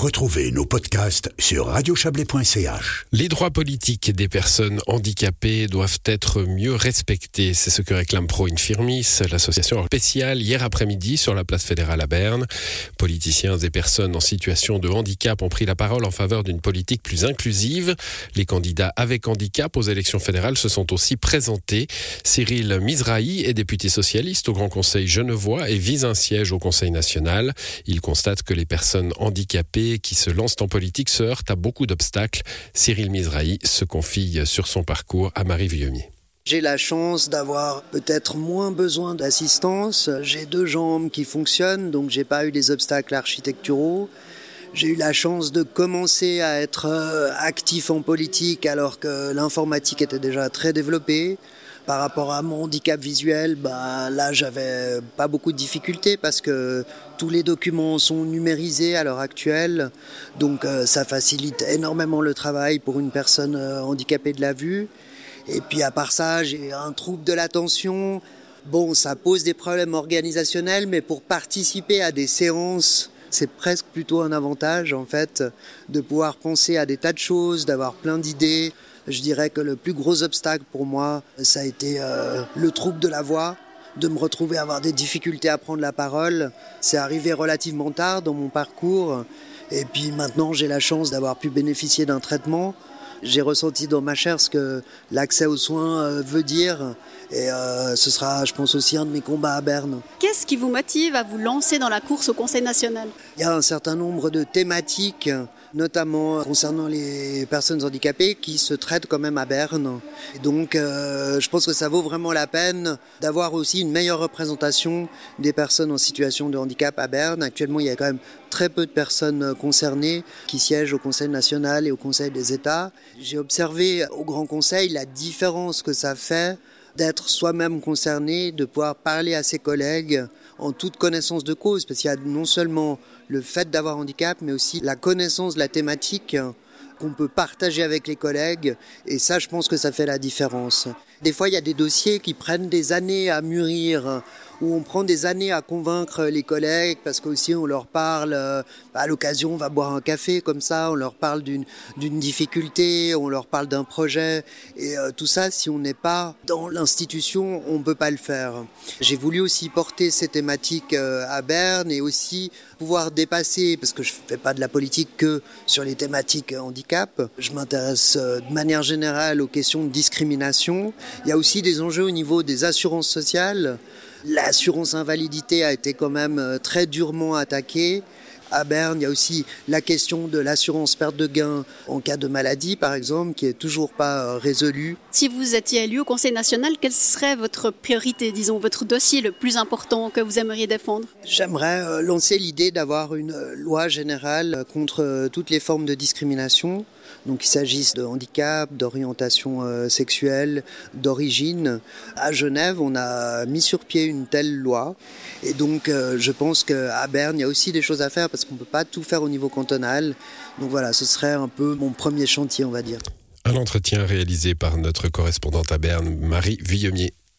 Retrouvez nos podcasts sur radiochablais.ch. Les droits politiques des personnes handicapées doivent être mieux respectés. C'est ce que réclame Pro Infirmis, l'association spéciale, hier après-midi sur la place fédérale à Berne. Politiciens et personnes en situation de handicap ont pris la parole en faveur d'une politique plus inclusive. Les candidats avec handicap aux élections fédérales se sont aussi présentés. Cyril Mizrahi est député socialiste au Grand Conseil genevois et vise un siège au Conseil national. Il constate que les personnes handicapées qui se lancent en politique se heurtent à beaucoup d'obstacles. Cyril Mizrahi se confie sur son parcours à Marie Villemier. J'ai la chance d'avoir peut-être moins besoin d'assistance. J'ai deux jambes qui fonctionnent, donc j'ai pas eu des obstacles architecturaux. J'ai eu la chance de commencer à être euh, actif en politique alors que l'informatique était déjà très développée. Par rapport à mon handicap visuel, bah, là, j'avais pas beaucoup de difficultés parce que tous les documents sont numérisés à l'heure actuelle. Donc, euh, ça facilite énormément le travail pour une personne euh, handicapée de la vue. Et puis, à part ça, j'ai un trouble de l'attention. Bon, ça pose des problèmes organisationnels, mais pour participer à des séances, c'est presque plutôt un avantage, en fait, de pouvoir penser à des tas de choses, d'avoir plein d'idées. Je dirais que le plus gros obstacle pour moi, ça a été euh, le trouble de la voix, de me retrouver à avoir des difficultés à prendre la parole. C'est arrivé relativement tard dans mon parcours. Et puis maintenant, j'ai la chance d'avoir pu bénéficier d'un traitement. J'ai ressenti dans ma chair ce que l'accès aux soins euh, veut dire. Et euh, ce sera, je pense, aussi un de mes combats à Berne. Qu'est-ce qui vous motive à vous lancer dans la course au Conseil national? Il y a un certain nombre de thématiques notamment concernant les personnes handicapées qui se traitent quand même à Berne. Donc, euh, je pense que ça vaut vraiment la peine d'avoir aussi une meilleure représentation des personnes en situation de handicap à Berne. Actuellement, il y a quand même très peu de personnes concernées qui siègent au Conseil national et au Conseil des États. J'ai observé au Grand Conseil la différence que ça fait d'être soi-même concerné, de pouvoir parler à ses collègues en toute connaissance de cause, parce qu'il y a non seulement le fait d'avoir handicap, mais aussi la connaissance de la thématique qu'on peut partager avec les collègues. Et ça, je pense que ça fait la différence. Des fois, il y a des dossiers qui prennent des années à mûrir, où on prend des années à convaincre les collègues, parce qu'aussi on leur parle, euh, à l'occasion, on va boire un café comme ça, on leur parle d'une difficulté, on leur parle d'un projet. Et euh, tout ça, si on n'est pas dans l'institution, on ne peut pas le faire. J'ai voulu aussi porter ces thématiques euh, à Berne et aussi pouvoir dépasser, parce que je fais pas de la politique que sur les thématiques handicap. Je m'intéresse de manière générale aux questions de discrimination. Il y a aussi des enjeux au niveau des assurances sociales. L'assurance invalidité a été quand même euh, très durement attaquée. À Berne, il y a aussi la question de l'assurance perte de gain en cas de maladie, par exemple, qui est toujours pas euh, résolue. Si vous étiez élu au Conseil national, quelle serait votre priorité, disons, votre dossier le plus important que vous aimeriez défendre? J'aimerais euh, lancer l'idée d'avoir une loi générale contre toutes les formes de discrimination donc il s'agisse de handicap, d'orientation euh, sexuelle, d'origine. À Genève, on a mis sur pied une telle loi. Et donc euh, je pense qu'à Berne, il y a aussi des choses à faire parce qu'on ne peut pas tout faire au niveau cantonal. Donc voilà, ce serait un peu mon premier chantier, on va dire. Un entretien réalisé par notre correspondante à Berne, Marie Villemier.